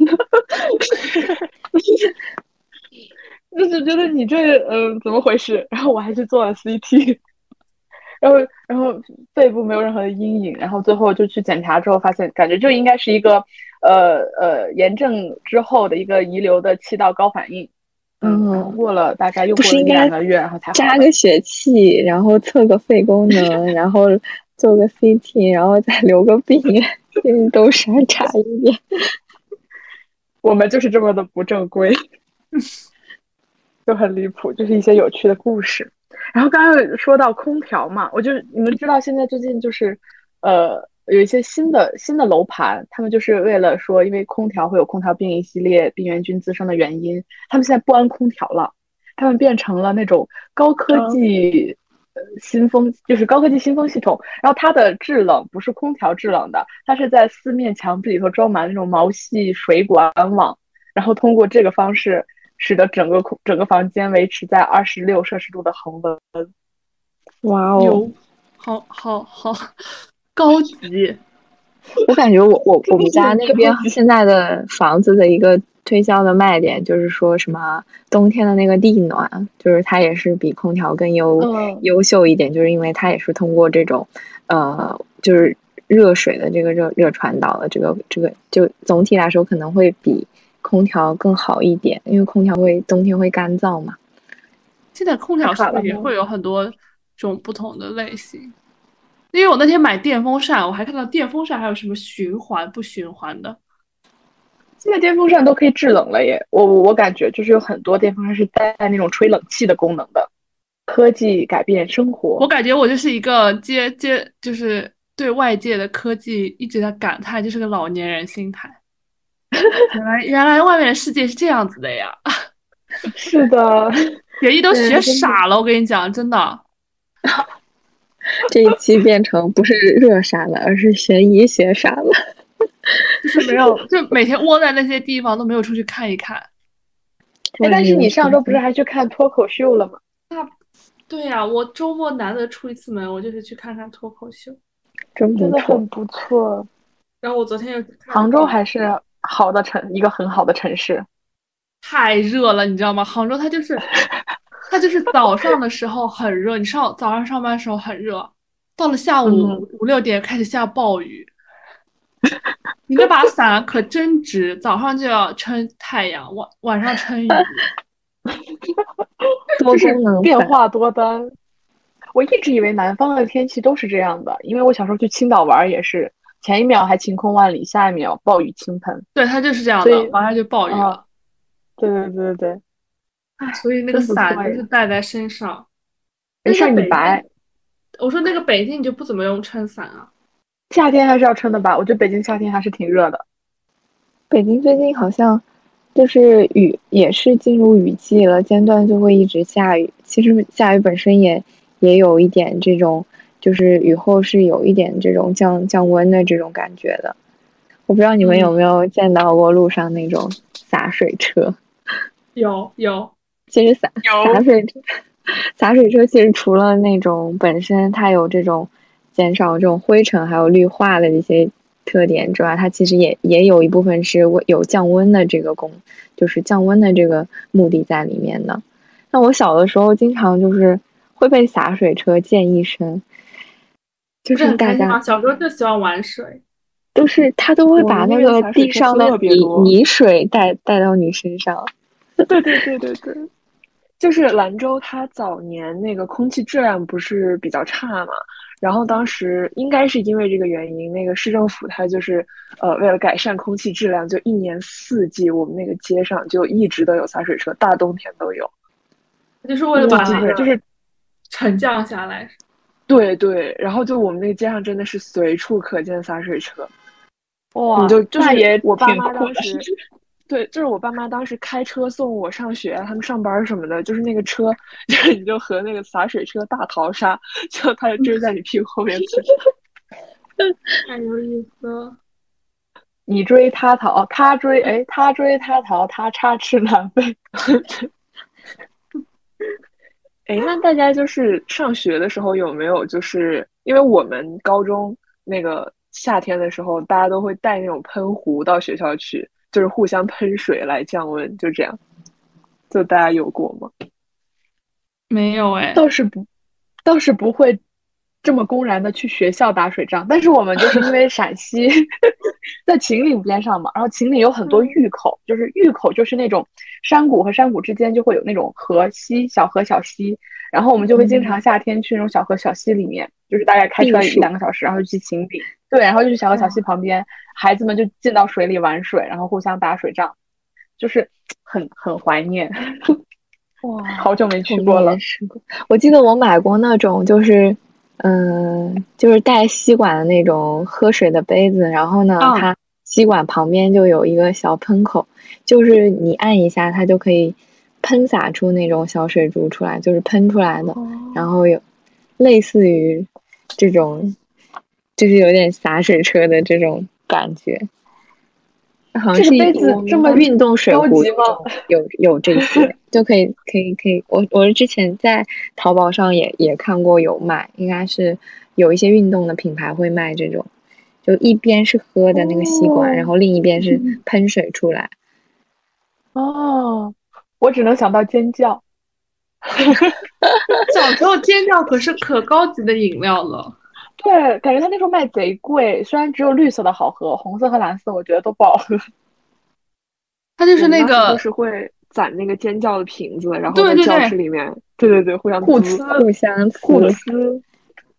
就是觉得你这嗯怎么回事？然后我还去做了 CT，[LAUGHS] 然后然后肺部没有任何的阴影，然后最后就去检查之后发现，感觉就应该是一个呃呃炎症之后的一个遗留的气道高反应。嗯，过了大概又过了两个月，然后才扎个血气，然后测个肺功能，[LAUGHS] 然后做个 CT，然后再留个病，[LAUGHS] 都筛查一遍。我们就是这么的不正规，就很离谱，就是一些有趣的故事。然后刚刚说到空调嘛，我就你们知道现在最近就是呃。有一些新的新的楼盘，他们就是为了说，因为空调会有空调病一系列病原菌滋生的原因，他们现在不安空调了，他们变成了那种高科技呃新风，就是高科技新风系统。然后它的制冷不是空调制冷的，它是在四面墙壁里头装满那种毛细水管网，然后通过这个方式，使得整个空整个房间维持在二十六摄氏度的恒温。哇哦，好好好。高级，我感觉我我我们家那边 [LAUGHS] 现在的房子的一个推销的卖点就是说什么冬天的那个地暖，就是它也是比空调更优优秀一点，就是因为它也是通过这种呃就是热水的这个热热传导的这个这个就总体来说可能会比空调更好一点，因为空调会冬天会干燥嘛。现在空调是不是也会有很多种不同的类型？因为我那天买电风扇，我还看到电风扇还有什么循环不循环的。现在电风扇都可以制冷了耶！我我我感觉就是有很多电风扇是带那种吹冷气的功能的。科技改变生活，我感觉我就是一个接接，就是对外界的科技一直在感叹，就是个老年人心态。原来原来外面的世界是这样子的呀！[LAUGHS] 是的，[LAUGHS] 学艺都学傻了，我跟你讲，真的。[LAUGHS] 这一期变成不是热傻了，而是学医学傻了。[LAUGHS] 就是没有，就每天窝在那些地方都没有出去看一看。[LAUGHS] 哎，但是你上周不是还去看脱口秀了吗？那，对呀，我周末难得出一次门，我就是去看看脱口秀，真真的很不错。然后我昨天又杭州还是好的城，一个很好的城市。太热了，你知道吗？杭州它就是，它就是早上的时候很热，你上早上上班的时候很热，到了下午五六点开始下暴雨。你那把伞可真值，早上就要撑太阳，晚晚上撑雨，[LAUGHS] 多功能，变化多端。我一直以为南方的天气都是这样的，因为我小时候去青岛玩也是，前一秒还晴空万里，下一秒暴雨倾盆。对，它就是这样的，马上就暴雨了。对对对对对，哎，所以那个伞就是带在身上。没事，你白。我说那个北京你就不怎么用撑伞啊？夏天还是要撑的吧？我觉得北京夏天还是挺热的。北京最近好像就是雨，也是进入雨季了，间断就会一直下雨。其实下雨本身也也有一点这种，就是雨后是有一点这种降降温的这种感觉的。我不知道你们有没有见到过路上那种洒水车？[LAUGHS] 有有，其实洒洒水车，洒水车其实除了那种本身它有这种。减少这种灰尘还有绿化的这些特点之外，它其实也也有一部分是有降温的这个功，就是降温的这个目的在里面的。那我小的时候经常就是会被洒水车溅一身，就是大家小时候就喜欢玩水，都是他都会把那个地上的泥泥水带带到你身上。对对对对对，就是兰州，它早年那个空气质量不是比较差嘛。然后当时应该是因为这个原因，那个市政府它就是，呃，为了改善空气质量，就一年四季我们那个街上就一直都有洒水车，大冬天都有。就是为了把那个就是沉降下来。对对，然后就我们那个街上真的是随处可见洒水车。哇，你就就是也我爸妈当时。对，就是我爸妈当时开车送我上学，他们上班什么的，就是那个车，[LAUGHS] 就是你就和那个洒水车大逃杀，就他就追在你屁股后面，[LAUGHS] 太有意思了。你追他逃，他追，哎，他追他逃，他插翅难飞。[LAUGHS] 哎，那大家就是上学的时候有没有就是因为我们高中那个夏天的时候，大家都会带那种喷壶到学校去。就是互相喷水来降温，就这样。就大家有过吗？没有哎，倒是不，倒是不会这么公然的去学校打水仗。但是我们就是因为陕西 [LAUGHS] 在秦岭边上嘛，然后秦岭有很多峪口，就是峪口就是那种山谷和山谷之间就会有那种河溪、小河、小溪，然后我们就会经常夏天去那种小河、小溪里面，就是大概开车一两个小时，然后就去秦岭。对，然后就去小河小溪旁边，孩子们就进到水里玩水，然后互相打水仗，就是很很怀念。哇，好久没去过了。我记得我买过那种，就是嗯，就是带吸管的那种喝水的杯子，然后呢，它吸管旁边就有一个小喷口，就是你按一下，它就可以喷洒出那种小水珠出来，就是喷出来的。然后有类似于这种。就是有点洒水车的这种感觉，好像是杯子这么运动水壶有有这些，[LAUGHS] 就可以可以可以。我我是之前在淘宝上也也看过有卖，应该是有一些运动的品牌会卖这种，就一边是喝的那个吸管，然后另一边是喷水出来。[LAUGHS] 哦，我只能想到尖叫。[LAUGHS] 小时候尖叫可是可高级的饮料了。对，感觉他那时候卖贼贵，虽然只有绿色的好喝，红色和蓝色我觉得都不好喝。[LAUGHS] 他就是那个，就是会攒那个尖叫的瓶子，然后在教室里面，对对对，互相互呲，互相互呲。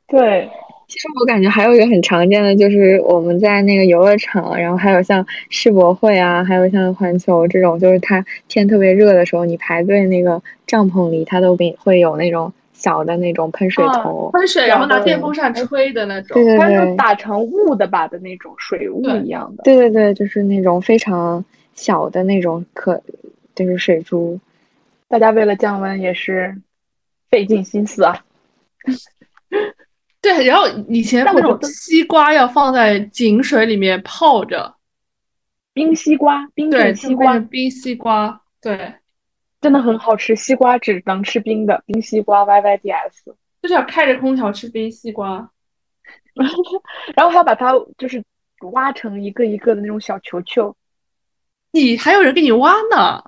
对，其实我感觉还有一个很常见的，就是我们在那个游乐场，然后还有像世博会啊，还有像环球这种，就是它天特别热的时候，你排队那个帐篷里，它都给会有那种小的那种喷水头，喷水，然后拿电风扇吹的那种，对对对，打成雾的吧的那种水雾一样的，对对对，就是那种非常小的那种可，就是水珠，大家为了降温也是费尽心思啊。[LAUGHS] 对，然后以前那种西瓜要放在井水里面泡着，冰西瓜，冰对西瓜，冰西瓜，对，真的很好吃。西瓜只能吃冰的，冰西瓜 Y Y D S，就是要开着空调吃冰西瓜，[LAUGHS] 然后还要把它就是挖成一个一个的那种小球球。你还有人给你挖呢？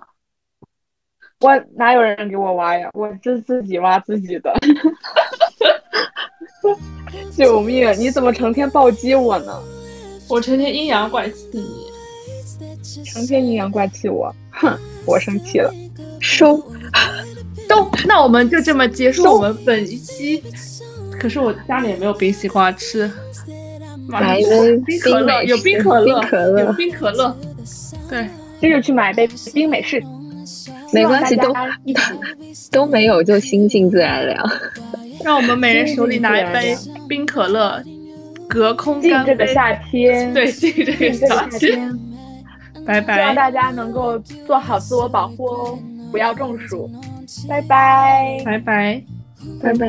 我哪有人给我挖呀？我是自己挖自己的。[LAUGHS] 救命！你怎么成天暴击我呢？我成天阴阳怪气你，成天阴阳怪气我，哼！我生气了，收，[LAUGHS] 都，那我们就这么结束我们本一期。可是我家里也没有冰西瓜吃，买一杯冰可乐，有冰可乐，有冰可乐，对，这就去买一杯冰美式。没关系，都 [LAUGHS] 都没有，就心静自然凉。[LAUGHS] 让我们每人手里拿一杯冰可乐，隔空干杯。这个夏天，对，敬这个夏天。拜拜。希望大家能够做好自我保护哦，不要中暑，拜拜，拜拜，拜拜。